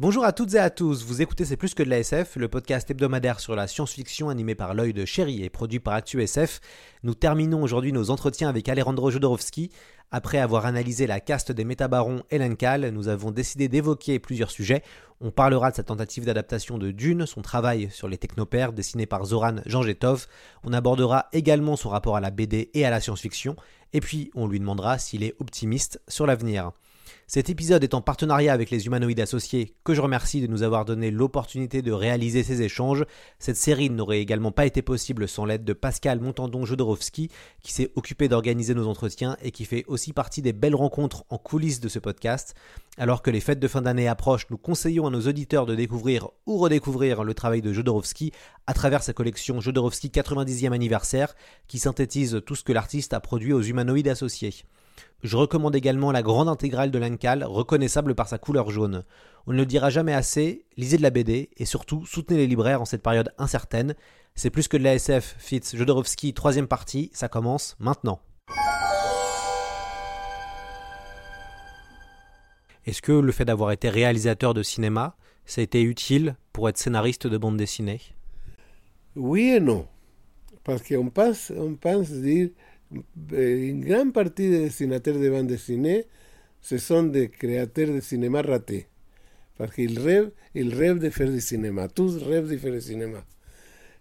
Bonjour à toutes et à tous, vous écoutez C'est plus que de la SF, le podcast hebdomadaire sur la science-fiction animé par l'œil de chéri et produit par ActuSF. Nous terminons aujourd'hui nos entretiens avec Alejandro Jodorowsky. Après avoir analysé la caste des métabarons et l'Encal, nous avons décidé d'évoquer plusieurs sujets. On parlera de sa tentative d'adaptation de Dune, son travail sur les technopères dessiné par Zoran Janjetov. On abordera également son rapport à la BD et à la science-fiction. Et puis, on lui demandera s'il est optimiste sur l'avenir. Cet épisode est en partenariat avec les humanoïdes associés, que je remercie de nous avoir donné l'opportunité de réaliser ces échanges. Cette série n'aurait également pas été possible sans l'aide de Pascal Montandon-Jodorowsky, qui s'est occupé d'organiser nos entretiens et qui fait aussi partie des belles rencontres en coulisses de ce podcast. Alors que les fêtes de fin d'année approchent, nous conseillons à nos auditeurs de découvrir ou redécouvrir le travail de Jodorowsky à travers sa collection Jodorowsky 90e anniversaire, qui synthétise tout ce que l'artiste a produit aux humanoïdes associés. Je recommande également la grande intégrale de l'Ancal, reconnaissable par sa couleur jaune. On ne le dira jamais assez, lisez de la BD et surtout soutenez les libraires en cette période incertaine. C'est plus que de la SF, Fitz Jodorowsky, troisième partie, ça commence maintenant. Est-ce que le fait d'avoir été réalisateur de cinéma, ça a été utile pour être scénariste de bande dessinée? Oui et non. Parce qu'on pense, on pense dire une grande partie des dessinateurs de bande dessinée, ce sont des créateurs de cinéma ratés. Parce qu'ils rêvent, ils rêvent de faire du cinéma. Tous rêvent de faire du cinéma.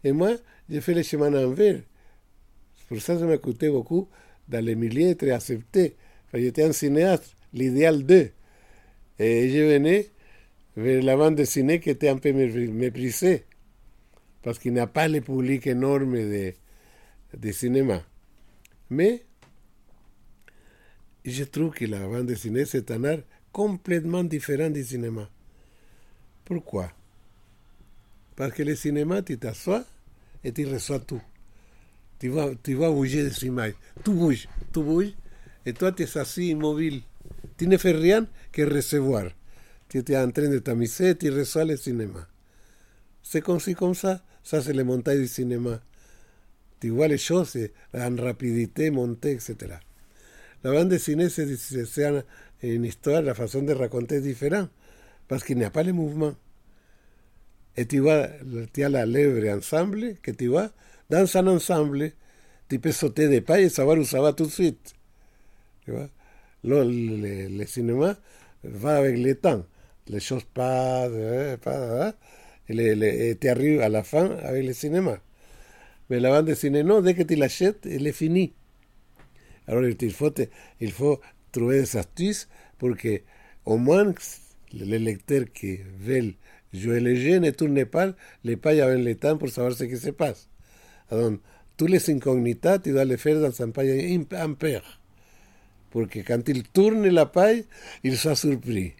Et moi, j'ai fait le chemin envers. Pour ça, ça m'a coûté beaucoup les milieux être accepté. J'étais un cinéaste, l'idéal d'eux. Et je venais vers la bande dessinée qui était un peu méprisée. Parce qu'il n'y a pas le public énorme de, de cinéma. Mais je trouve que la bande dessinée, c'est un art complètement différent du cinéma. Pourquoi? Parce que le cinéma, tu t'assois et tu reçois tout. Tu vas, tu vas bouger des images. Tout bouge, tout bouge. Et toi, tu es assis immobile. Tu ne fais rien que recevoir. Tu es en train de t'amuser et tu reçois le cinéma. C'est comme si, comme ça, ça c'est le montage du cinéma. Vois les choses en rapidité, montée, etc. La bande dessinée, c'est une histoire, la façon de raconter est différente, parce qu'il n'y a pas le mouvement. Et tu vois, tu as la lèvre ensemble, que tu vois, dans un ensemble, tu peux sauter des pas et savoir où ça va tout de suite. Tu vois le, le, le, cinéma va avec le temps. Les choses passent, passent et tu arrives à la fin avec le cinéma. Bande dessinée, non, dès que tu l'achètes, elle est finie. Alors il faut, il faut trouver des astuces pour que, au moins, les lecteurs qui veulent jouer le jeu ne tournent pas les pailles avec le temps pour savoir ce qui se passe. Donc, tous les incognitas, tu dois les faire dans un paille impair. Pour que quand il tourne la paille, il soit surpris.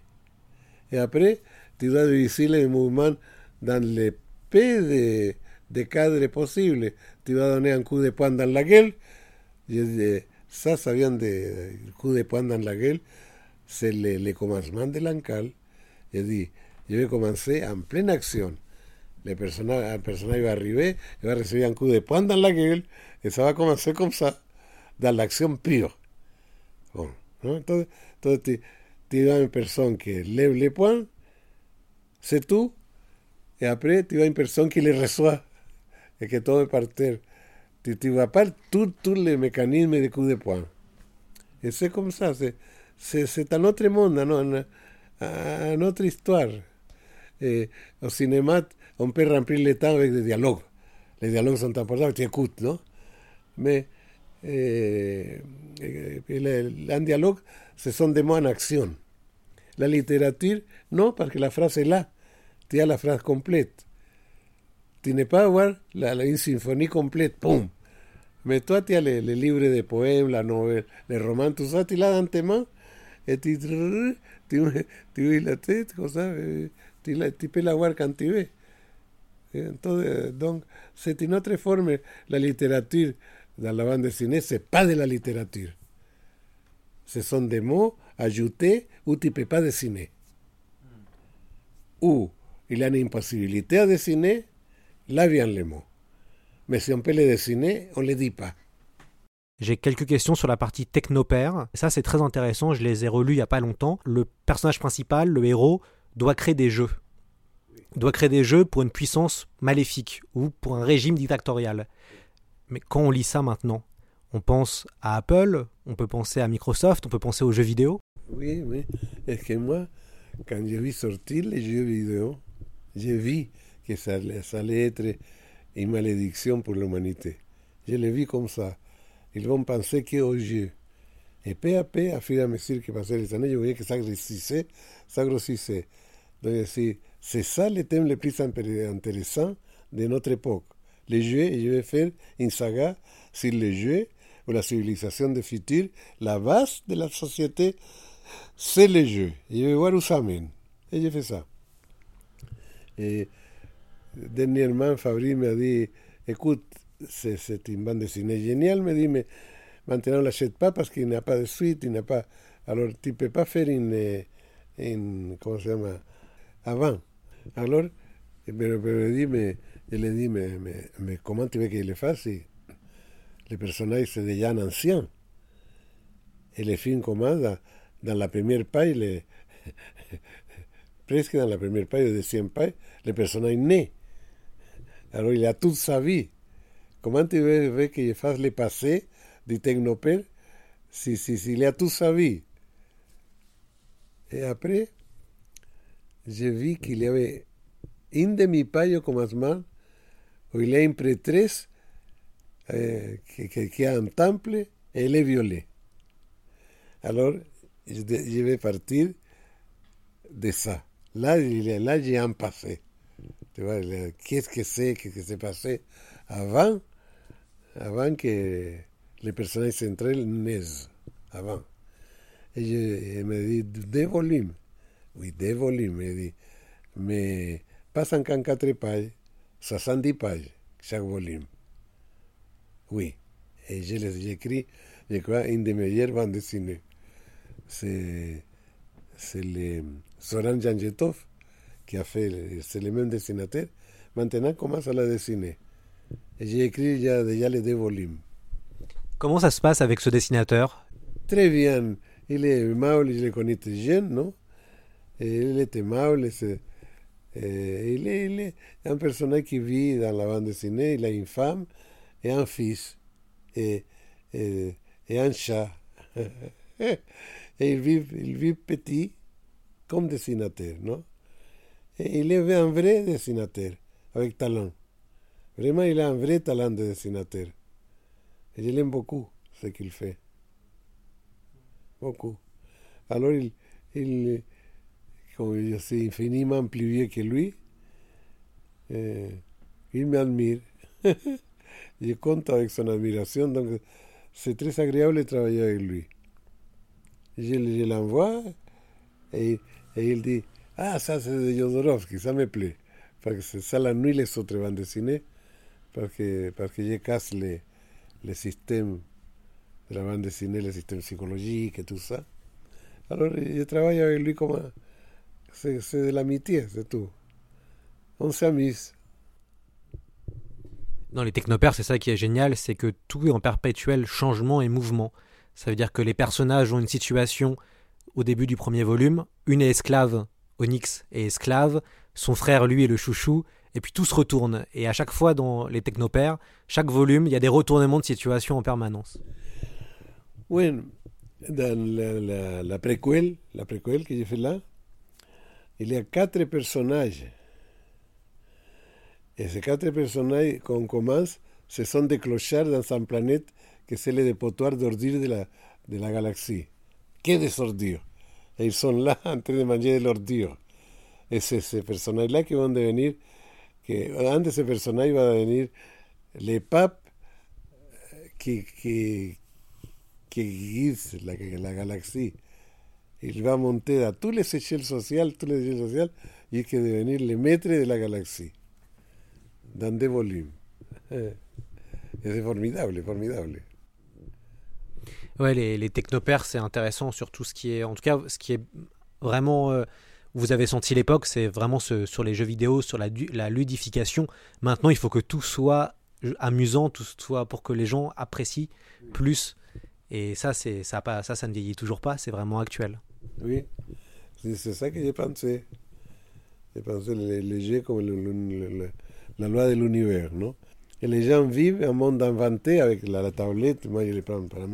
Et après, tu dois diviser les mouvements dans les P de de cadre posible. Tibadonean cu de pandan laguel, y de sa sabían de cu de pandan laguel, se le, le comenzman de lancal, y di, yo me comencé en plena acción. Le persona, el personaje iba arriba, iba a recibir un cu de pandan laguel, y se va a comenzar con sa, de la acción pío. Bueno, ¿no? Entonces, entonces te, una persona que le le puan, se tú, y après, te una persona que le resuelve et que todo est par terre. Tu, tu vois pas tous les de coup de poing. Et c'est comme ça, c'est un autre monde, non? une, une autre histoire. Et au cinéma, on peut remplir le temps avec des dialogues. Les dialogues sont importants, tu écoutes, non? Mais eh, un dialogue, ce sont des mots en action. La littérature, non, parce que la phrase est là. Tu as la phrase complète tiene Power, la, la sinfonía completa, ¡pum! Metuatia le, le libre de poem, la novel, le roman tu sati la dante más, eti la te, cosa, eh, tipe la guar cantibe. Eh, entonces, eh, donc, se tiene otra forma la literatura de la banda cinese, pas de la literatura. Se son de mots ajoutés ou pas de ciné. Ou, mm. il y a une impossibilité à dessiner, là viennent les mots. Mais si on peut les dessiner, on ne les dit pas. J'ai quelques questions sur la partie technopère. Ça, c'est très intéressant. Je les ai relus il n'y a pas longtemps. Le personnage principal, le héros, doit créer des jeux. Doit créer des jeux pour une puissance maléfique ou pour un régime dictatorial. Mais quand on lit ça maintenant, on pense à Apple, on peut penser à Microsoft, on peut penser aux jeux vidéo. Oui, oui. Est-ce que moi, quand j'ai vu sortir les jeux vidéo, j'ai vu que ça, allait être une malédiction pour l'humanité. Je l'ai vu comme ça. Ils vont penser qu'aux jeux. Et peu à peu, à fur et à mesure que passaient les années, je voyais que ça grossissait, ça grossissait. Donc, c'est ça le thème le plus intéressant de notre époque. Les jeux, et je vais faire une saga sur les jeux ou la civilisation du futur. La base de la société, c'est les jeux. Je vais voir où ça mène. Et j'ai fait ça. Et den nierman fabrime di eh, ecut se, se timban de cine. Genial me dime mantener las set papas que inapa de suite inapa alor tipe pafer in, eh, en cómo se llama avant. Alor eh, pero pero dime le dime me, me comment tu veux que le fasse le personnage c'est déjà un ancien et le film commande dans la première paille le, presque dans la première paille de 100 paille le personnage né Alors il a toute sa vie. Comment tu veux, veux qu'il fasse le passé du technopère si, si, si, il a toute sa vie Et après, j'ai vu qu'il y avait une demi-page au commencement où il a une prêtresse euh, qui, qui, a un temple et elle est violée. Alors, je, je vais partir de ça. Là, là j'ai un passé. Tu vois, qu'est-ce que c'est, qu'est-ce qui s'est passé avant, avant que les personnages centrales naissent, avant. Et je, il me dit, des volumes. Oui, des volumes. Il dit, mais qu'en quatre pages, 70 pages, chaque volume. Oui. Et je les écrit, je crois, une des meilleures bandes dessinées. C'est, c'est le Soran Janjetov qui a fait, c'est le même dessinateur. Maintenant, commence à la dessiner. Et j'ai écrit déjà, déjà les deux volumes. Comment ça se passe avec ce dessinateur? Très bien. Il est aimable, je le connais très jeune, non Et Il est aimable, c'est, et il, est, il est un personnage qui vit dans la bande dessinée, il a une femme et un fils et, et, et un chat. et il vit, il vit petit comme dessinateur, non Il est un vrai dessinateur, avec talent. Vraiment, il a un vrai talent de dessinateur. Et je l'aime beaucoup, ce qu'il fait. Beaucoup. Alors, il, il, comme je suis infiniment plus vieux que lui, eh, il m'admire. je compte avec son admiration, donc c'est très agréable de travailler avec lui. Je, je l'envoie et, il dit Ah, ça c'est de Jodorowsky, ça me plaît. Parce que ça la nuit les autres bandes dessinées, parce que, parce que je casse les, les systèmes de la bande dessinée, les systèmes psychologiques et tout ça. Alors je travaille avec lui comme c'est de l'amitié, c'est tout. On s'amuse. Dans les technopères, c'est ça qui est génial, c'est que tout est en perpétuel changement et mouvement. Ça veut dire que les personnages ont une situation au début du premier volume, une est esclave, Onyx est esclave, son frère lui est le chouchou, et puis tout se retourne. Et à chaque fois dans les technopères, chaque volume, il y a des retournements de situation en permanence. Oui, dans la, la, la préquelle, la préquelle que j'ai fait là, il y a quatre personnages. Et ces quatre personnages qu'on commence, ce sont des clochards dans une planète que c'est le dépotoir d'ordures de la, de la galaxie. Que des ordures. e ir son là antes de mangiare l'ordío. Es ese personaje là que van a venir, que antes ese personaje va a venir le pap que, que, que es la, la galaxia. Il va monter a tous les échelles sociales, tous les échelles sociales, y es que devenir le maître de la galaxia. Dan de. Es formidable, formidable. Ouais, les, technopères, c'est intéressant sur tout ce qui est, en tout cas, ce qui est vraiment, euh, vous avez senti l'époque, c'est vraiment sur les jeux vidéo, sur la, ludification. Maintenant, il faut que tout soit amusant, tout soit pour que les gens apprécient plus. Et ça, ça, ça, ça ne vieillit toujours pas. C'est vraiment actuel. Oui, c'est ça que j'ai pensé. J'ai pensé les, jeux comme la loi de l'univers, non? Et les gens vivent un monde inventé avec la, tablette, moi je les prends par la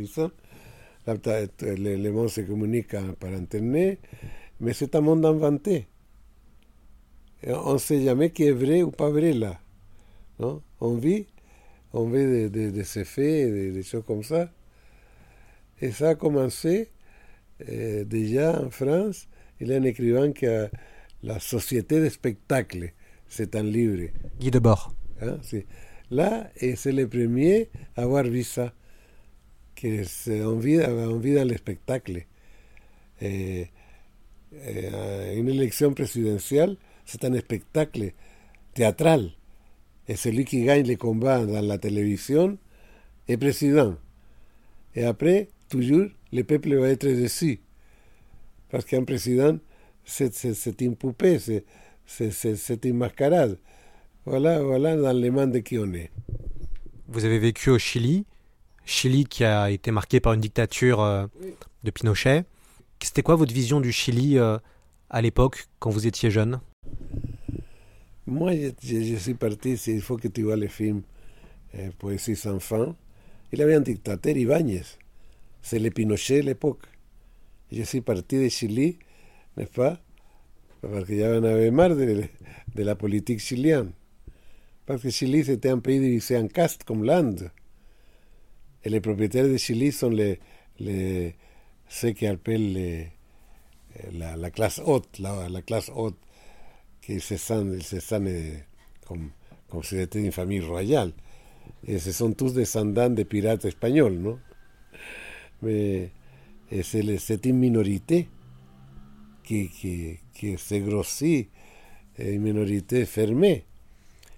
les mondes se communiquent par Internet, mais c'est un monde inventé. Et on ne sait jamais qui est vrai ou pas vrai là. Non on vit, on vit de, de- de ces faits, des des choses comme ça. Et ça a commencé euh, déjà en France, il y a un écrivain qui a la Société de spectacle, c'est un livre. Guy Debord. hein, Là, et c'est le premier à avoir vu ça, que on vit dans le spectacle. Et, et, euh, une élection présidentielle, c'est un spectacle théâtral. Et celui qui gagne les combats dans la télévision est président. Et après, toujours, le peuple va être dessus. Parce qu'un président, c'est une poupée, c'est une mascarade. Voilà, voilà dans les mains de qui on est. Vous avez vécu au Chili, Chili qui a été marqué par une dictature euh, de Pinochet. C'était quoi votre vision du Chili euh, à l'époque, quand vous étiez jeune? Moi, je, je- suis parti, il faut que tu vois le film euh, Poésie sans fin. Il avait un dictateur, Ibáñez. C'est le Pinochet de l'époque. Je suis parti de Chili, n'est-ce pas? Parce que j'en avais marre de, de la politique chilienne. Parce que Chili, c'était un pays divisé en castes, comme l'Inde. el propietario de Silison le, le sé que Alpel le, eh, la, la clase OT, la, la clase OT que se sane, se sane con, con se detiene familia royal. Ese son tus de Sandán de pirata español, ¿no? Me, es el setín minorité que, que, que se grosí eh, minorité fermé.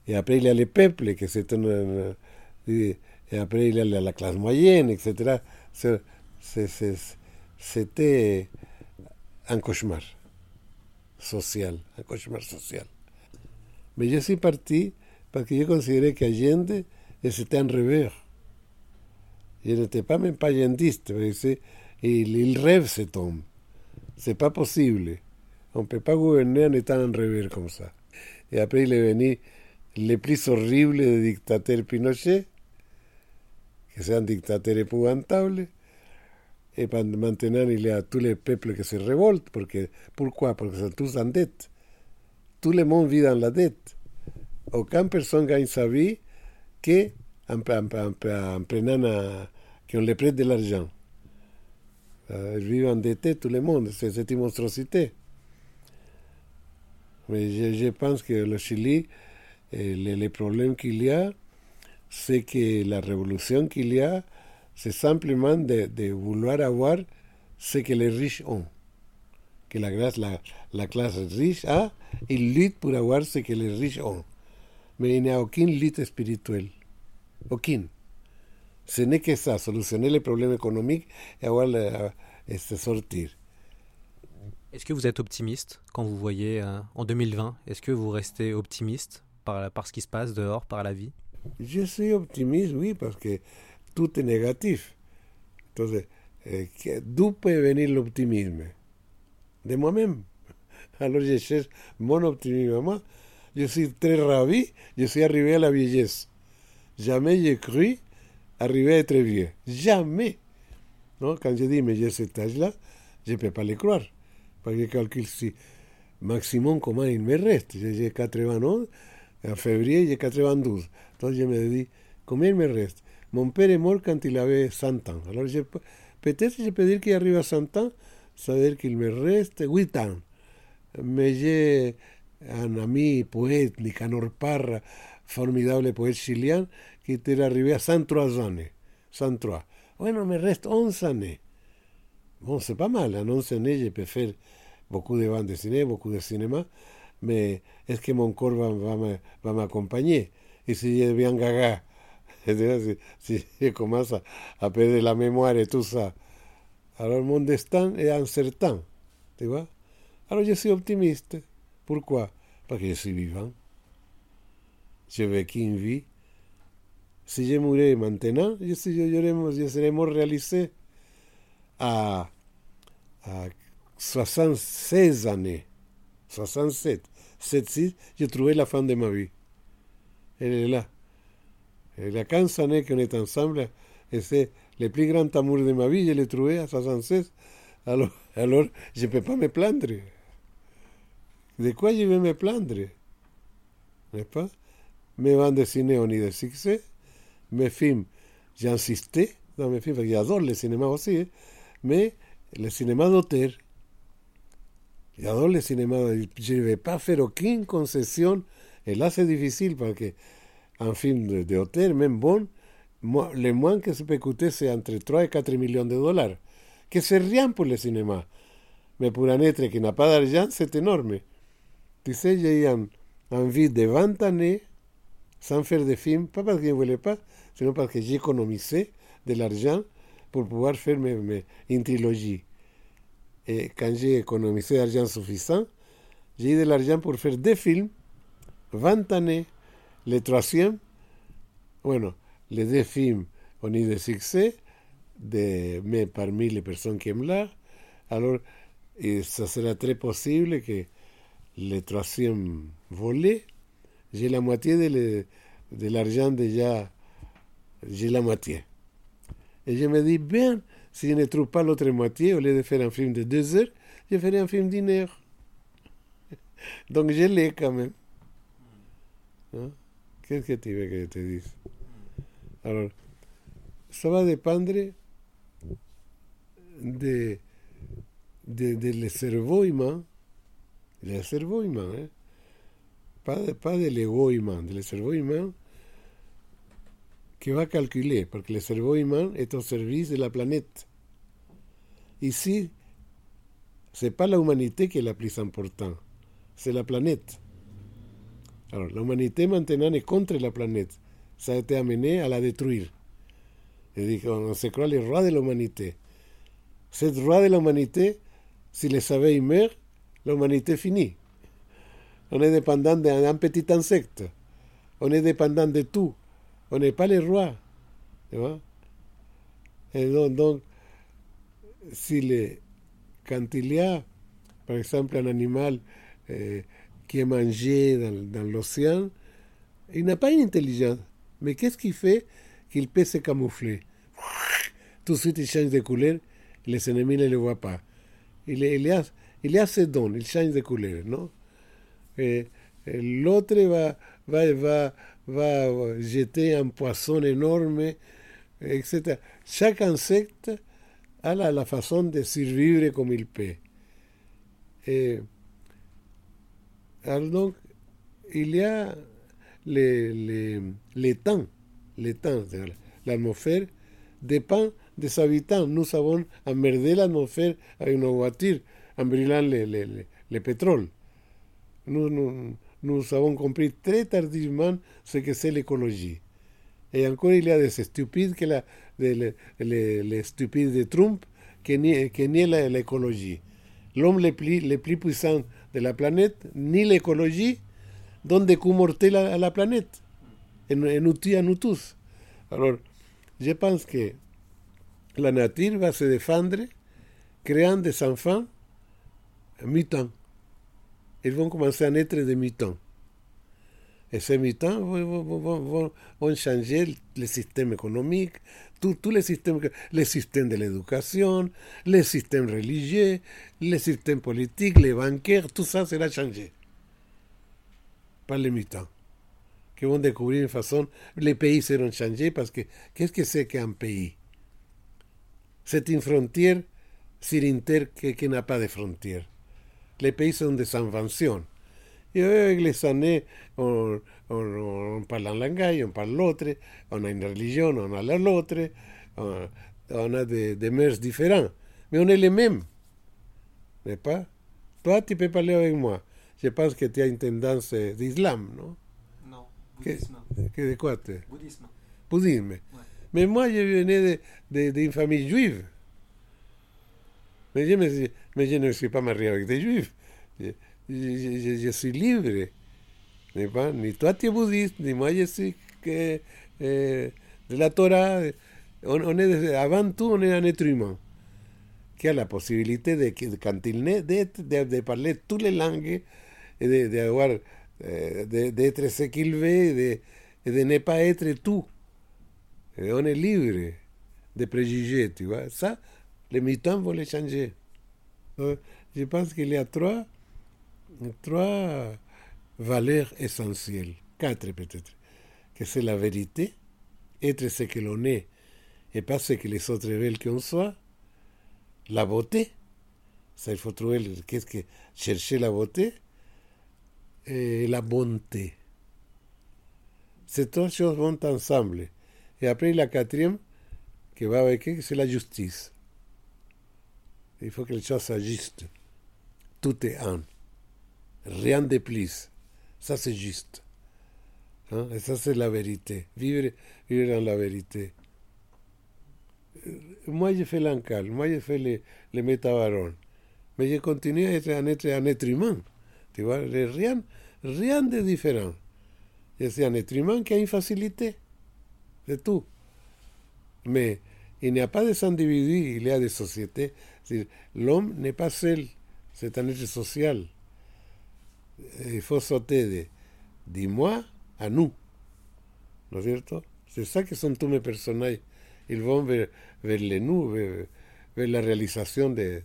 Y apela le peple que se torna. Eh, il y a la, la classe moyenne, etc. C'était un cauchemar social, un cauchemar social. Mais je suis parti parce que je considérais qu'Allende c'était un rêveur. Je n'étais pas même pas allendiste, il, il rêve cet homme. C'est pas possible. On peut pas gouverner en étant un rêveur comme ça. Et après, il est venu le plus horrible des dictateurs Pinochet, que c'est un dictateur épouvantable. Et maintenant, il y a tous les peuples qui se révoltent. Porque, pourquoi Parce qu'ils sont tous en dette. Tout le monde vit dans la dette. Aucune personne gagne sa vie que en, en, en- en prenant qu'on le prête de l'argent. Ils vivent endettés, tout le monde. C'est c'est une monstruosité. Mais je, pense que le Chili, eh, le, le problème qu'il y a, c'est que la révolution qu'il y a, c'est simplement de, de vouloir avoir ce que les riches ont. Que la, la, la classe riche a, ils luttent pour avoir ce que les riches ont. Mais il n'y a aucune lutte spirituelle. Aucune. Ce n'est que ça, solutionner les problèmes économiques et avoir le- et se sortir. Est-ce que vous êtes optimiste quand vous voyez euh, en 2020 Est-ce que vous restez optimiste par, par ce qui se passe dehors, par la vie? Je suis optimiste, oui, parce que tout est négatif. Entonces, eh, d'où peut venir l'optimisme De moi-même. Alors je cherche mon optimisme. Moi, je suis très ravi, je suis arrivé à la vieillesse. Jamais j'ai cru arriver à être vieux. Jamais. Non, quand je dis, mais j'ai cet âge-là, je ne peux pas le croire. Parce que je calcule si maximum comment il me reste. J'ai 80 ans, a febrie y catre banduz. Entonces yo me di, comerme rest. Mompere morcant y la ve santan. Alors je peut-être je pedir que arriba santan, saber que me reste huitan. Me lle anami poet Nicanor Parra, formidable poet chileno, que te arribé a San Trois années. San Trois. Bueno, me reste 11 années. Bon, c'est pas mal, à 11 années, je peux faire beaucoup de bandes dessinées, beaucoup de cinéma mais est-ce que mon corps va, va me- va m'accompagner Et si je deviens gaga, si, si je à, à perdre la et tout ça, alors mon destin est incertain, tu vois Alors je suis optimiste. Pourquoi Parce que je suis vivant. J'ai vécu une vie. Si je mourais maintenant, je, suis- je, j'aurais- je serais mort réalisé à 76 années. 67. 7-6, j'ai trouvé la fin de ma vie. Elle est là. Il y a 15 années qu'on est ensemble et c'est le plus grand amour de ma vie, je l'ai trouvé à 76. Alors, alors je ne peux pas me plaindre. De quoi je vais me plaindre N'est-ce pas Mes bandes dessinées ont eu des succès. Mes films, j'ai insisté dans mes films, parce que j'adore le cinéma aussi, hein, mais le cinéma d'auteur. La doble cinemada del Girvepáfero, que en concesión el hace difícil para que, en film de, de hotel, men bon, mo, le moins que se pecutese entre 3 y 4 millones de dólares. Que se rían por el cinema. Me puranetre que na padar c'est enorme. Dice llegan envie de 20 années sans faire de film, pas parce que je ne voulais pas, sino parce que j'économisais de l'argent pour pouvoir faire mes, mes, une trilogie. Quand j'ai économisé l'argent suffisant, j'ai eu de l'argent pour faire deux films, 20 années. Le troisième, bueno, les deux films ont eu des succès, de, mais parmi les personnes qui aiment l'art, alors ça sera très possible que le troisième volet, j'ai la moitié de l'argent déjà, j'ai la moitié. Et je me dis, bien, si je ne trouve pas l'autre moitié, au lieu de faire un film de deux heures, je ferai un film d'une heure. Donc je l'ai quand même. Hein? Qu'est-ce que tu veux que je te dise? Alors, ça va dépendre de, de, de le cerveau humain, le cerveau humain, hein? pas, de, pas de l'ego humain, de le cerveau humain qui va calculer, parce que le cerveau humain est au service de la planète. Ici, c'est pas l'humanité qui est la plus importante, c'est la planète. Alors, l'humanité maintenant est contre la planète. Ça a été amené à la détruire. Et dit on se croit les rois de l'humanité. Cette roi de l'humanité, si le soleil meurt, l'humanité finit. On est dépendant d'un petit insecte. On est dépendant de tout. On n'est pas les rois. Tu vois Et donc, si le, quand il y a, par exemple, un animal euh, qui est mangé dans, l'océan, il n'a pas une intelligence. Mais qu'est-ce qui fait? Qu'il peut se camoufler Tout de suite, il change de couleur, les ennemis ne le voient pas. Il, a, il y a il change de couleur, non? L'autre va, va, va, va jeter un poisson énorme, etc. Chaque insecte a la, façon de survivre comme il peut. Alors donc, il y a les, les, les temps. Les temps, l'atmosphère dépend des habitants. Nous avons emmerdé l'atmosphère avec nos voitures en brûlant le- le pétrole. Nous, nous, nous avons compris très tardivement ce que c'est l'écologie. Et encore, il y a des stupides, que la, les, les- les stupides de Trump qui nient, l'écologie. L'homme le plus, le plus puissant de la planète nie l'écologie, donne des coups mortels à, à la planète. Et, et nous tue à nous tous. Alors, je pense que la nature va se défendre créant des enfants mutants. Ils vont commencer à naître des mutants. Et ces mutants vont, vont- vont- vont- changer le système économique, tout, tout le système, le système de l'éducation, le système religieux, le système politique, les bancaires, tout ça sera changé par les mutants qui vont découvrir une façon. Les pays seront changés parce que qu'est-ce que c'est qu'un pays? C'est une frontière sur une terre qui, qui n'a pas de frontières. Les pays sont des inventions. Et avec les années, on, on, on parle un langage, on parle l'autre, on a une religion, on a l'autre, on, on a des, des mœurs différents. Mais on est les mêmes. N'est-ce pas? Toi, tu peux parler avec moi. Je pense que tu as une tendance d'islam, non? Non, Que, que de quoi Bouddhisme. Bouddhisme. Mais moi, je venais de- de- d'une famille juive. Mais je, mais je ne suis pas marié avec des juifs. Je, je- je- suis libre. Pas Ni toi, tu es bouddhiste, ni moi, je suis que, de la Torah. On, est, de- avant tout, on est un être humain qui a la possibilité de, quand il d'être- de, de parler toutes les langues et de, de de- d'être ce qu'il veut et de, de ne pas être tout. Et on est libre de préjugés, tu vois. Ça, les militants vont les changer. Euh, Je pense qu'il y a trois, trois valeurs essentielles, quatre peut-être, que c'est la vérité, être ce que l'on est et pas ce que les autres veulent qu'on soit, la beauté, ça il faut trouver qu'est-ce que chercher la beauté, et la bonté. Ces trois choses vont ensemble. Et après la quatrième, qui va avec c'est la justice. Il faut que les choses justes. Tout est un. Rien de plus. Ça, c'est juste. Hein? Et ça, c'est la vérité. Vivre, vivre dans la vérité. Euh, Moi, j'ai fait l'ancal. Moi, j'ai fait les, les. Mais je continue à être un être, être humain. Tu vois, rien, rien de différent. Je un être humain qui a une facilité. C'est tout. Mais il n'y a pas des individus, il y a des sociétés. C'est- L'homme n'est pas seul, c'est un être social. Il faut sauter de, du moi à nous. ¿No es cierto? C'est ça que sont tous mes personnages. Ils vont vers, vers nous, vers, la réalisation de,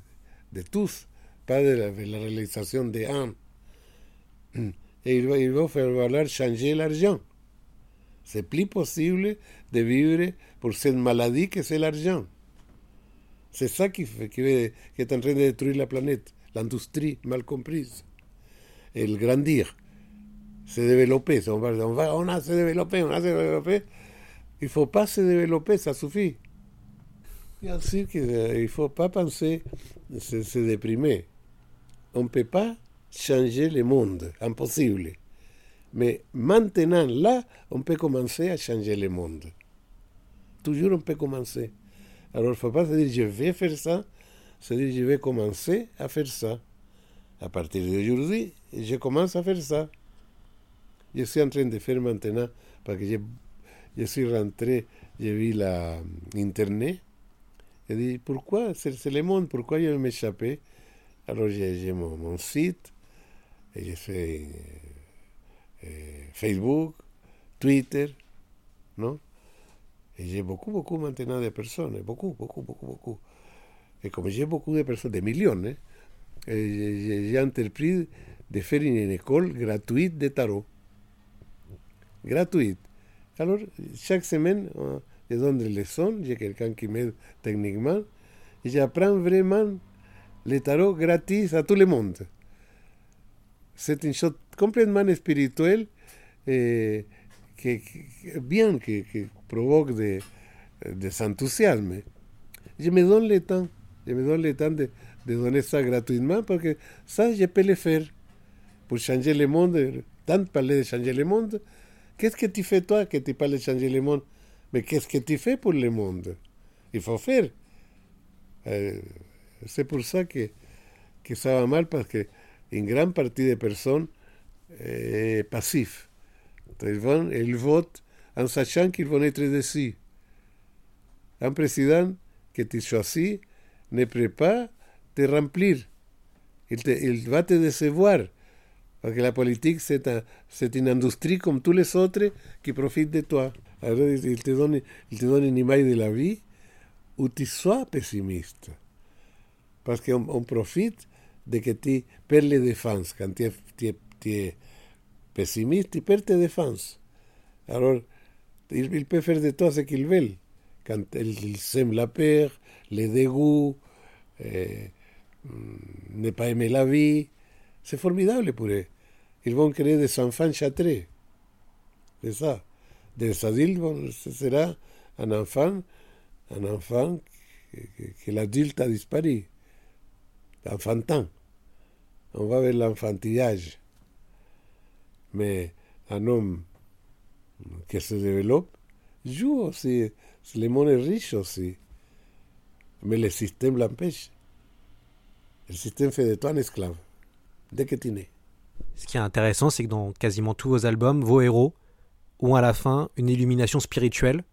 de tous, pas de la, vers la réalisation de un. Et il va, il va changer l'argent. C'est plus possible de vivre pour cette maladie que c'est l'argent. C'est ça qui, fait- qui, est en train de détruire la planète, l'industrie mal comprise. Et le grandir, se développer. On, va, on, va, on a se développé, on a se développé. Il ne faut pas se développer, ça suffit. Bien sûr qu'il ne faut pas penser se, se déprimer. On ne peut pas changer le monde, impossible. Mais maintenant, là, on peut commencer à changer le monde. Toujours on peut commencer. Alors, il ne faut pas se dire je vais faire ça, se dire je vais commencer à faire ça. À partir d'aujourd'hui, je commence à faire ça. Je suis en train de faire maintenant, parce que je, je suis rentré, j'ai vu la Internet, j'ai dit pourquoi? C'est le monde, pourquoi je vais m'échapper? Alors j'ai mon, site, et j'ai fait euh, euh, Facebook, Twitter, non? J'ai beaucoup, beaucoup maintenant de personnes, beaucoup, beaucoup, beaucoup, beaucoup. Et comme j'ai beaucoup de personnes, des millions, hein, et j'ai entrepris de faire une école gratuite de tarot. Gratuite. Alors, chaque semaine, euh, je donne des leçons, j'ai quelqu'un qui m'aide techniquement, et j'apprends vraiment le tarot gratis à tout le monde. C'est une chose complètement spirituelle et que, que- bien, que, que provoque de, des enthousiasmes. Je me donne le temps, je me donne le temps de, de donner ça gratuitement parce que ça, je peux le faire pour changer le monde. Tant parler de changer le monde. Qu'est-ce que tu fais toi que tu parles de changer le monde Mais qu'est-ce que tu fais pour le monde Il faut faire. Euh, c'est pour ça que, que ça va mal parce que une grande partie des personnes est passif. Ils, vont, ils votent en sachant qu'ils vont être déçus. Un président que tu choisis ne peut pas te remplir. Il, te- il va te décevoir. Parce que la politique, c'est un- une industrie comme tous les autres qui profitent de toi. Alors, il te donne, il te donne une image de la vie où tu sois pessimiste. Parce qu'on on profite de que tu perds les défenses. Quand tu es, tu es- tu es pessimiste, tu perds tes défenses. Alors, il, peut faire de toi ce qu'il veut. Quand il, il sème la peur, les dégoûts, euh, mm, ne pas aimer la vie, c'est formidable pour eux. ils vont créer des enfants châtrés. C'est ça. Des adultes, bon, ce sera un enfant, un enfant que, que- que l'adulte a disparu. Enfantin. On va vers l'enfantillage. Mais un homme qui se développe joue aussi. Le monde est riche aussi. Mais le système l'empêche. Le système fait de toi un esclave. Dès que tu nais. Ce qui est intéressant, c'est que dans quasiment tous vos albums, vos héros ont à la fin une illumination spirituelle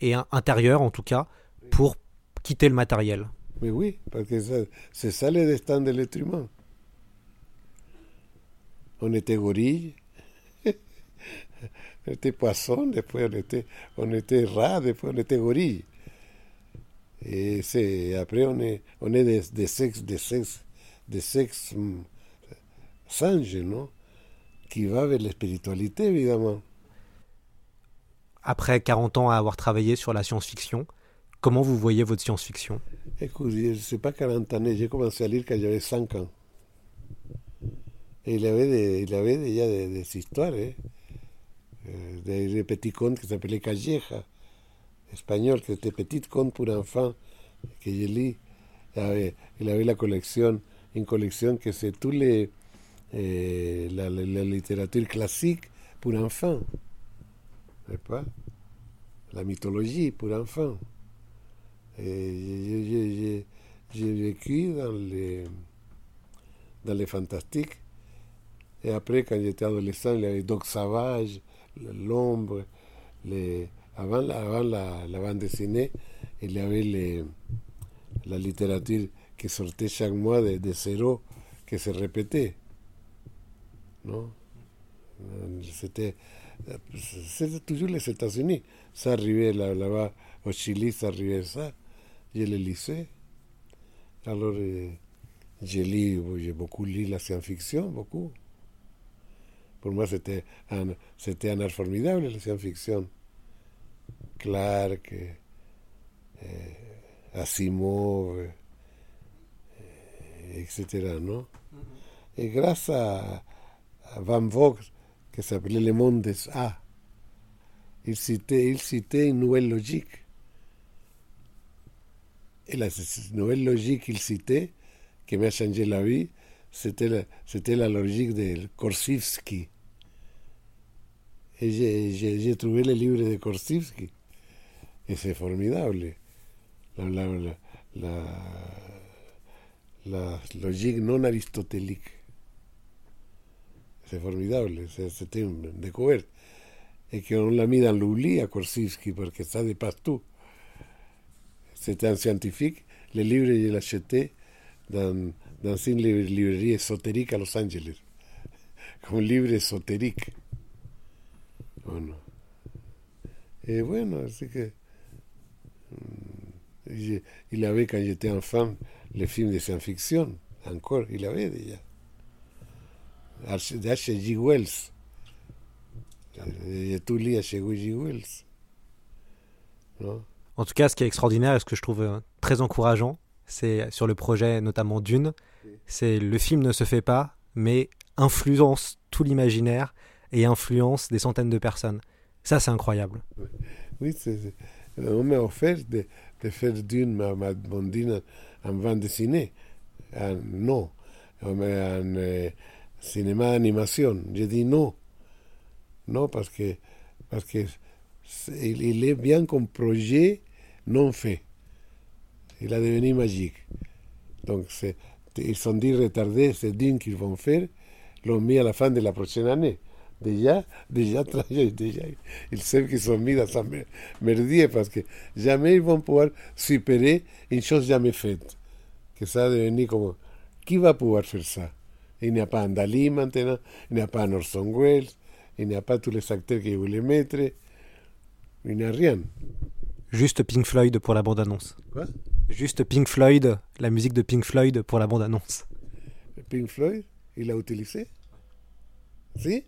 et intérieure en tout cas pour quitter le matériel. Mais oui, parce que c'est ça le destin de l'être humain. On était gorille, on était poisson, después on était, on était rat, después on était gorille. Et c'est, après on est, on est des, des sexes, des sexes, des sexes hum, singes, non Qui va vers la spiritualité, évidemment. Après 40 ans à avoir travaillé sur la science-fiction, comment vous voyez votre science-fiction? Écoute, je ne sais pas 40 années, j'ai commencé à lire quand j'avais 5 ans. Et il avait, des, il avait déjà des, des histoires, hein. Euh, des, des petits contes qui s'appelaient Calleja, espagnol, qui étaient petits contes pour enfants, que je lis. Il avait, la collection, une collection que c'est tous les, eh, la, littérature classique pour enfants, pas? La mythologie pour enfants. J'ai- j'ai- j'ai- j'ai vécu dans les, dans les fantastiques. Et après, quand j'étais adolescent, il y avait Doc Savage, L'Ombre. Avant, la- avant la, la bande dessinée, il y avait les, la littérature qui sortait chaque mois de, de zéro, qui se répétait. Non C'était toujours les États-Unis. Ça arrivait là- là-bas au Chili, ça arrivait ça. Je le lisais. Alors, euh, j'ai lu, j'ai beaucoup lu la science-fiction, beaucoup. Pour moi, c'était un, c'était un art formidable, la science-fiction. Clark, euh, euh, Asimov, euh, etc. Non Et grâce à, à Van Vogt, qui s'appelait Le Monde des A, il citait, il citait une nouvelle logique. Et la nouvelle logique qu'il citait, qui m'a changé la vie, c'était la, c'était la logique de Korsivsky. Yetrubele libre de Korsivsky. Ese es formidable. La, la, la, la, la non aristotelic. Ese es formidable, ese, ese tema descobert. E che non la mida l'oubli a Korsivsky perché sta di pastù. C'était un scientifique, le livre je l'achetais dans, dans une librairie ésotérique à Los Angeles, comme livre ésotérique. Bueno. Et bueno, así que. mm, je- Il avait, quand j'étais enfant, les films de science-fiction. Encore, il avait déjà. H- De H.G. Wells. J'ai tout lu H.G. Wells. Non En tout cas, ce qui est extraordinaire et ce que je trouve euh, très encourageant, c'est sur le projet notamment Dune, c'est le film ne se fait pas, mais influence tout l'imaginaire et influence des centaines de personnes. Ça, c'est incroyable. Oui, c'est- on m'a offert de, de faire d'une ma, ma bondine en bande dessinée. En- non, en, en euh, cinéma d'animation. J'ai dit non. Non, parce que, parce que c'est- il, est bien comme projet non fait. Il a devenu magique. Donc, ils sont dit retardés, c'est d'une qu'ils vont faire, l'ont mis à la fin de la prochaine année. Déjà, déjà, déjà, ils savent qu'ils sont mis dans sa mer- merdier parce que jamais ils vont pouvoir supérer une chose jamais faite. Que ça a devenu comme. Qui va pouvoir faire ça Il n'y a pas un Dali maintenant, il n'y a pas un Orson Welles, il n'y a pas tous les acteurs qu'ils voulaient mettre, il n'y a rien. Juste Pink Floyd pour la bande-annonce. Quoi? Juste Pink Floyd, la musique de Pink Floyd pour la bande-annonce. Pink Floyd, il l'a utilisé? Si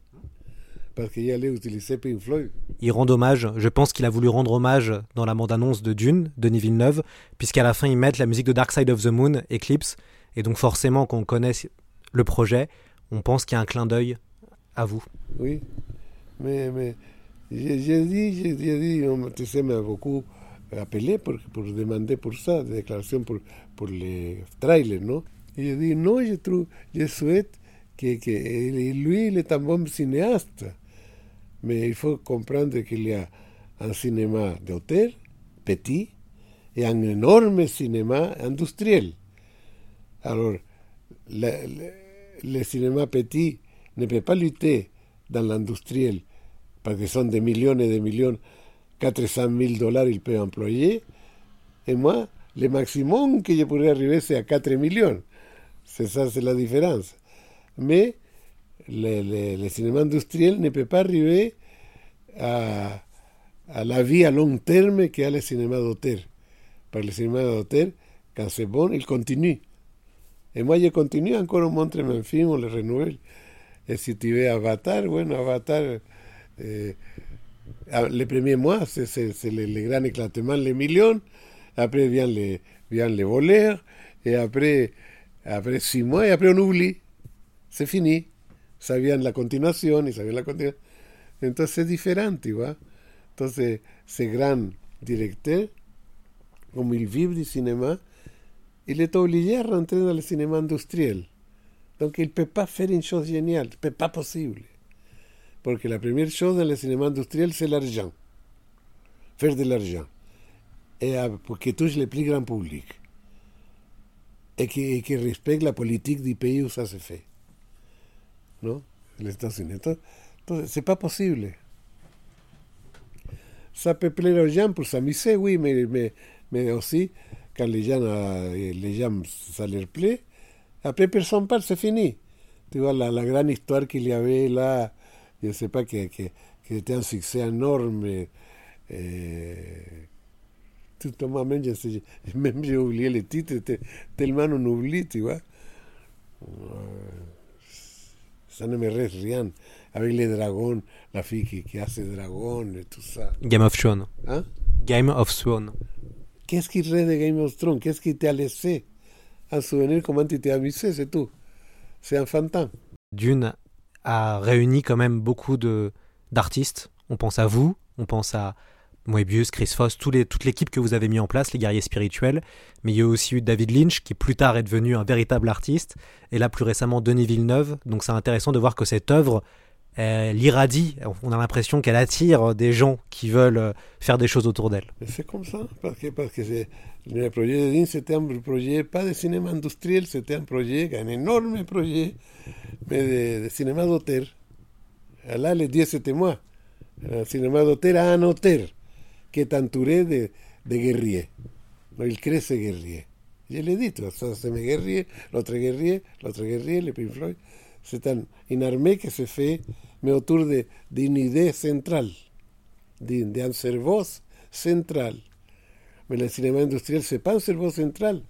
Parce qu'il allait utiliser Pink Floyd. Il rend hommage, je pense qu'il a voulu rendre hommage dans la bande-annonce de Dune, Denis Villeneuve, puisqu'à la fin ils mettent la musique de Dark Side of the Moon, Eclipse, et donc forcément quand on connaît le projet, on pense qu'il y a un clin d'œil à vous. Oui. Mais, mais j'ai dit, j'ai dit, on, tu sais, m'a beaucoup appelé pour, pour demander pour ça, des déclarations pour, pour les trailers, non? Et j'ai dit, non, je trouve, je souhaite que, que lui, il est un bon cinéaste. Mais il faut comprendre qu'il y a un cinéma petit, et un énorme cinéma industriel. Alors, le, le, le petit ne peut pas lutter dans l'industriel, parce que sont des millions et des millions, 400 000 dollars il peut employer, et moi, le maximum que je pourrais arriver, c'est à 4 millions. C'est ça, c'est la différence. Mais le, le, le, cinéma industriel ne peut pas arriver à, la vie à long terme qu'a le cinéma d'auteur. Que le cinéma d'auteur, quand c'est bon, il continue. Et moi, je continue encore, on montre mes films, on les. Et si tu veux Avatar, bueno, Avatar, eh, les premiers mois, c'est le, le, grand éclatement, les millions. Après viennent les, viennent les voleurs. Et après, après six mois, et après on oublie. C'est fini. Vient la continuación, y vient la continuación. Entonces es diferente, ¿va? Entonces, ces grands directeurs, comme ils vivent du cinéma, il est à rentrer dans le cinéma industriel. Donc, il ne peut pas faire une chose géniale, ce n'est pas possible. Parce la première chose dans le cinéma industriel, c'est l'argent. Faire de l'argent. Et pour que touche le plus grand public. Et qui, et respecte la politique du pays où ça se fait. Non Les États-Unis. Entonces, c'est pas possible. Ça peut plaire aux gens pour s'amuser, oui, mais, mais, mais aussi, quand les gens, les gens, ça leur plaît, après personne parle, c'est fini. Tu vois, la, la grande histoire qu'il y avait là, je ne sais pas, qui, qui, qui, était un succès énorme. Et, tout moi-même, je sais, même j'ai oublié tellement tu vois. Ça ne me reste rien. Avec les dragons, la fille qui, qui a ses dragons et tout ça. Game of Thrones. Hein? Game of Thrones. Qu'est-ce qui reste de Game of Thrones Qu'est-ce qui t'a laissé un souvenir Comment tu t'es amusé C'est tout. C'est un fantôme. Dune a réuni quand même beaucoup de d'artistes. On pense à vous, on pense à Moebius, Chris Foss, les, toute l'équipe que vous avez mis en place, les guerriers spirituels. Mais il y a aussi eu David Lynch, qui plus tard est devenu un véritable artiste. Et là, plus récemment, Denis Villeneuve. Donc c'est intéressant de voir que cette œuvre elle irradie, on a l'impression qu'elle attire des gens qui veulent faire des choses autour d'elle. C'est comme ça, parce que, parce que le projet de Dean, c'était un projet pas de cinéma industriel, c'était un projet, un énorme projet, mais de, cinéma d'auteur. Là, le Dieu, c'était moi. Un cinéma d'auteur à un auteur que Tanturé de, de Guerrier. No, él crece Guerrier. Y él le dice, o sea, se me Guerrier, lo otro Guerrier, lo otro Guerrier, le Pink Floyd. Se tan inarmé que se fe me otur de dignidad central, de, de anservoz central. Me la cinema industrial se pan servoz central.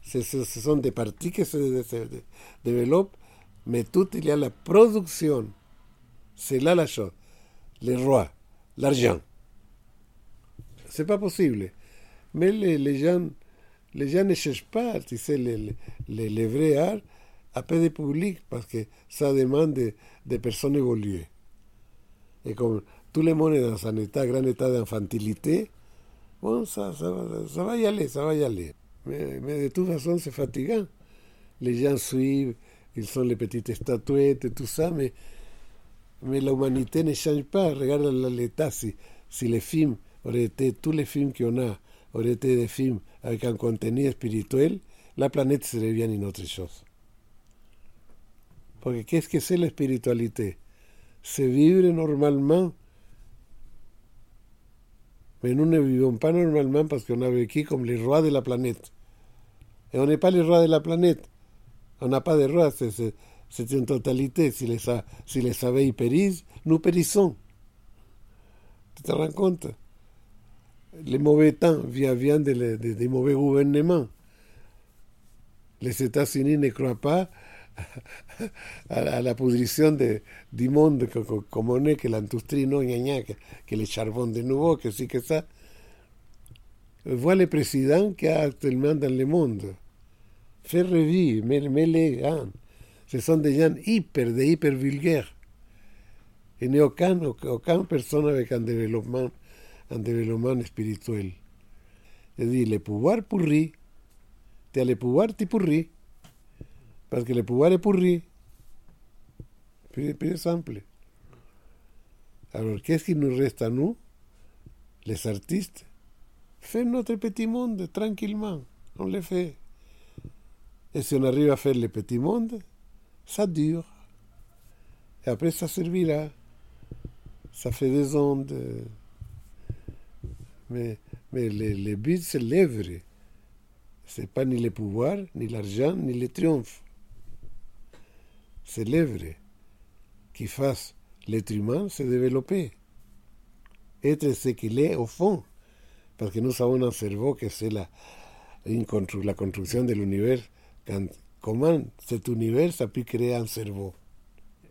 Se, se, se, son de partí que se, de, se de, develop, me tutilea la producción, se la la yo, le roi, l'argent. C'est pas possible. Mais les, gens, les gens ne cherchent pas, tu sais, les, les, les vrais à peu de public parce que ça demande de, de personnes évoluées. Et comme tout le monde est dans un état, grand état d'infantilité, bon, ça, ça, ça, va y aller, ça va y aller. Mais, mais de toute façon, c'est fatigant. Les gens suivent, ils sont les petites statuettes et tout ça, mais, mais l'humanité ne change pas. Regarde l'état, si, si les films auraient été, tous les films qu'on a, des films avec un contenu spirituel, la planète serait bien une autre chose. Porque qu'est-ce que c'est la spiritualité C'est vivre normalement. Mais nous ne vivons pas normalement parce qu'on a vécu comme les rois de la planète. Et on n'est pas les rois de la planète. On n'a pas de rois, c'est une totalité. Si les, si les abeilles périssent, nous périssons. Tu te rends compte Les mauvais temps viennent des de, mauvais gouvernements. Les États-Unis ne croient pas a, la, de, du monde comme on est, que l'industrie non, gna, gna, que, que le charbon de nouveau, que sí, que ça. Voilà le président qu'il y a actuellement dans le monde. Faire revivre, mais, les gens, ce sont des gens hyper, de hyper vulgaires. Il n'y a aucun, aucune personne avec un développement, un développement spirituel. Je dis, le pouvoir pourri, as le pouvoir, tu pourri. Parce que le pouvoir est pourri. Plus, simple. Alors, qu'est-ce qui nous reste à nous, les artistes Faire notre petit monde tranquillement. On le fait. Et si on arrive à faire le petit monde, ça dure. Et après, ça servira. Ça fait des ondes. Mais, mais le, le but, c'est l'œuvre. C'est pas ni le pouvoir, ni l'argent, ni le triomphe. C'est l'œuvre qui fasse l'être humain se développer. Être ce qu'il est au fond. Parce que nous avons un cerveau que c'est la, la construction de l'univers. Comment cet univers a pu créer un cerveau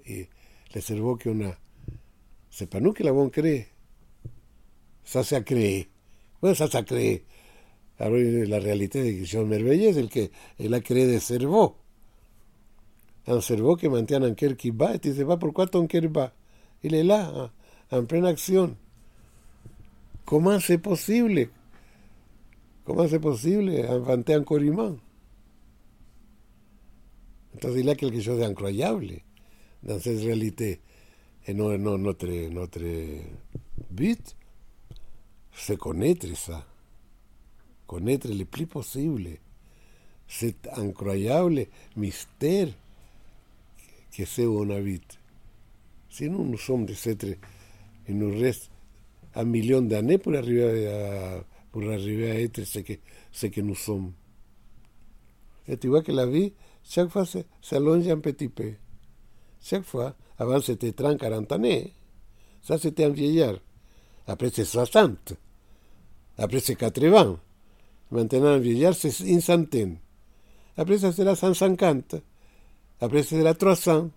Et le cerveau qu'on a, c'est pas nous qui l'avons créé. ça s'ha creé. Bueno, ça s'ha creé. la realitat de Christian Merveille és el que ell ha creat. Un cervó que manté en Anker qui va, et se va, pourquoi ton cœur va? Il est là, en plena acción. ¿Cómo hace posible? ¿Cómo hace posible? Ante Ancorimán. Entonces, il y a quelque chose d'incroyable dans cette réalité et eh, no, no, notre, notre but se conetresa, conetre le pli possible, se incroyable mister que se bonavit. Si no, no som de setre y no res a millón de ané por arriba de por arriba de etre sé que sé que no som. Esto igual que la vi, chaque fois se, se allonge un petit peu. Chaque fois, avant c'était 30-40 années, ça c'était un vieillard. Après c'est 60 après ses quatre vents. Maintenant, vieillard, c'est une centaine. Après, ça sera 150. Après, ça 300.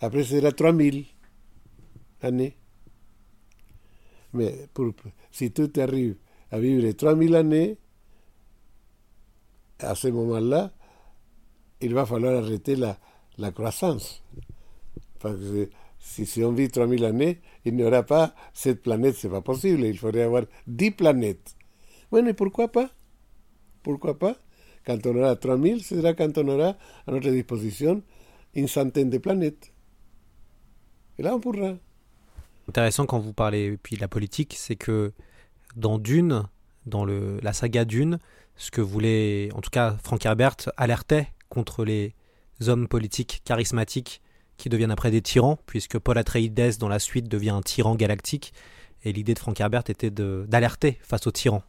Après, ça 3000 années. Mais pour, si tu arrives à vivre 3000 années, à ce moment-là, il va falloir arrêter la, croissance. Si, on vit 3000 années, il n'y aura pas cette planète, c'est pas possible. Il faudrait avoir 10 planètes. Bueno, et pourquoi pas Pourquoi pas Quand on aura 3000, ce sera quand on aura à notre disposition une centaine de planètes. Et là, on pourra. Intéressant quand vous parlez puis de la politique, c'est que dans Dune, dans la saga Dune, ce que voulait, en tout cas, Frank Herbert alertait contre les hommes politiques charismatiques qui deviennent après des tyrans, puisque Paul Atreides, dans la suite, devient un tyran galactique. Et l'idée de Frank Herbert était d'alerter face aux tyrans.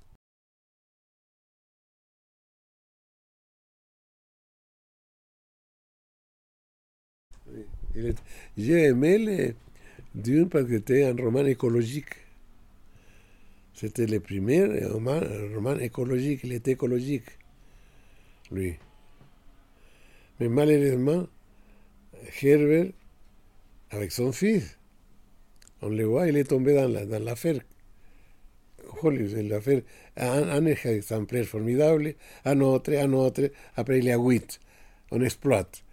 J'ai aimé les Dune parce que c'était un roman écologique. C'était le premier roman, roman écologique, il était écologique, lui. Mais malheureusement, Herbert, avec son fils, on le voit, il est tombé dans l'affaire. La, dans l'affaire, un, un exemplaire formidable, un autre, un autre, après il y a huit. On exploite.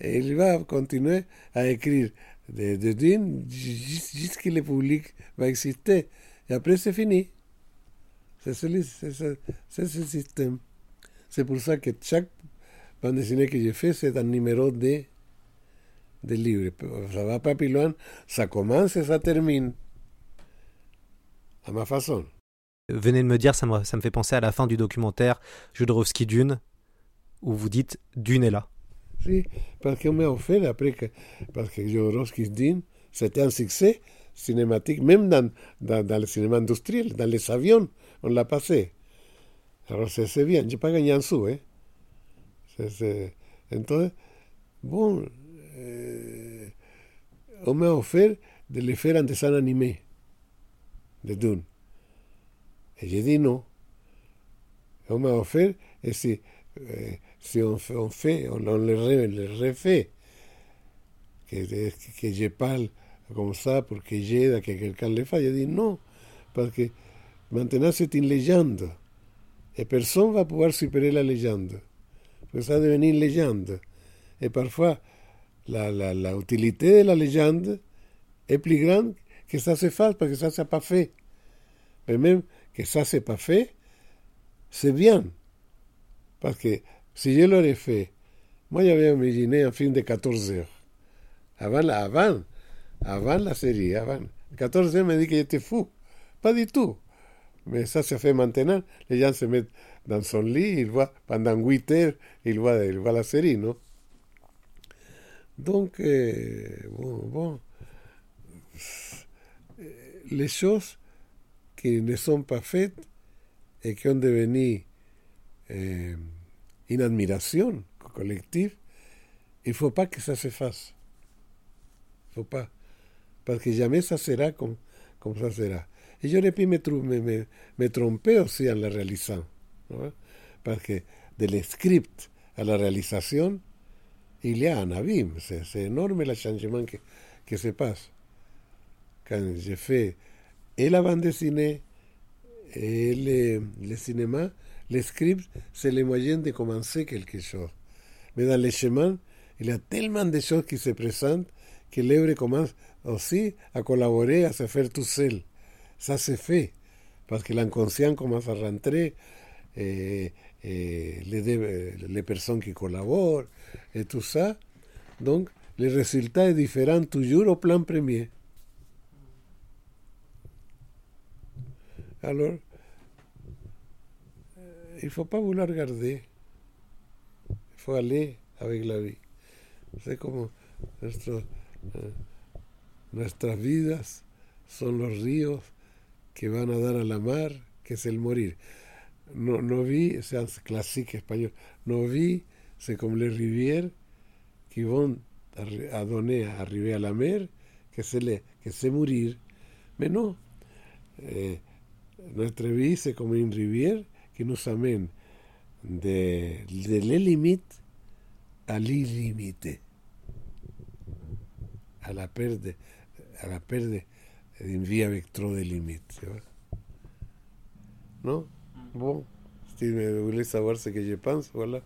Et il va continuer à écrire de, de Dune jusqu'à le public va exister. Et après, c'est fini. C'est ce, ce système. C'est pour ça que chaque bande dessinée que j'ai fait, c'est un numéro de, de livre. Ça va pas plus loin, ça commence et ça termine. À ma façon. Venez de me dire, ça me, ça me fait penser à la fin du documentaire Jodorowsky Dune, où vous dites Dune est là. Si, parce qu'on m'a offert après que, parce que Jodorowsky Dune, c'était un succès cinématique, même dans, dans, dans, le cinéma industriel, dans les avions, on l'a passé. Alors c'est bien, je n'ai pas gagné un sou. Hein. C'est, entonces, bon, eh, on m'a offert de le faire en dessin animé de Dune. Et j'ai dit non. On m'a offert, et si, eh, si on on, fait, on, on le, le, refait, que, que je parle comme ça que j'aide que le fasse. J'ai dit non, parce que maintenant c'est une légende. Et personne ne va pouvoir supérer la légende. Parce que ça va devenir légende. Et parfois, la, la, la utilité de la légende est plus grande que ça se fasse parce que ça, c'est pas fait. Mais même que ça, c'est pas fait, c'est bien. Parce que si je l'aurais fait, moi, j'avais imaginé un film de 14 heures. Avant la, avant, avant la série, avant. 14 heures, me dit que j'étais fou. Pas du tout. Mais ça se fait maintenant. Les gens se mettent dans son lit, ils voient, pendant 8 heures, ils voient, ils voient la série, non? Donc, euh, bon, bon, les choses qui ne sont pas faites et qui ont devenu euh, une admiration collective, il ne faut pas que ça se fasse. Il ne faut pas. Parce que jamais ça sera comme, ça sera. Et j'aurais pu me, me, me, tromper aussi en la réalisant. Parce que del script à la réalisation, il y a un abîme. C'est énorme le changement que, que se fait et la bande dessinée et le, le cinéma, le script, c'est le moyen de commencer quelque chose. Mais dans les chemins, il y a tellement de choses qui se présentent que l'œuvre commence aussi à collaborer, à se faire tout seul. Ça se fait, parce que l'inconscient commence à rentrer, et les, les, personnes qui collaborent, et tout ça. Donc, le résultat est différent toujours au plan premier. Alors, il ne faut pas vouloir garder. Il faut aller avec la vie. C'est comme eh, nuestras vidas son los ríos que van a dar a la mar, que es el morir. No, no vi, c'est un classique espagnol, no vi, c'est comme les rivières qui vont à donner, à arriver à la mer, que c'est, le, que c'est mourir. Mais non, eh, nuestra vie, c'est comme rivière qui nous amène de, de les limites à l'illimité, la perte, à la perte d'une vie avec trop de limites. Bon, Si me Steve Ulisa Barce que Jepans, voilà.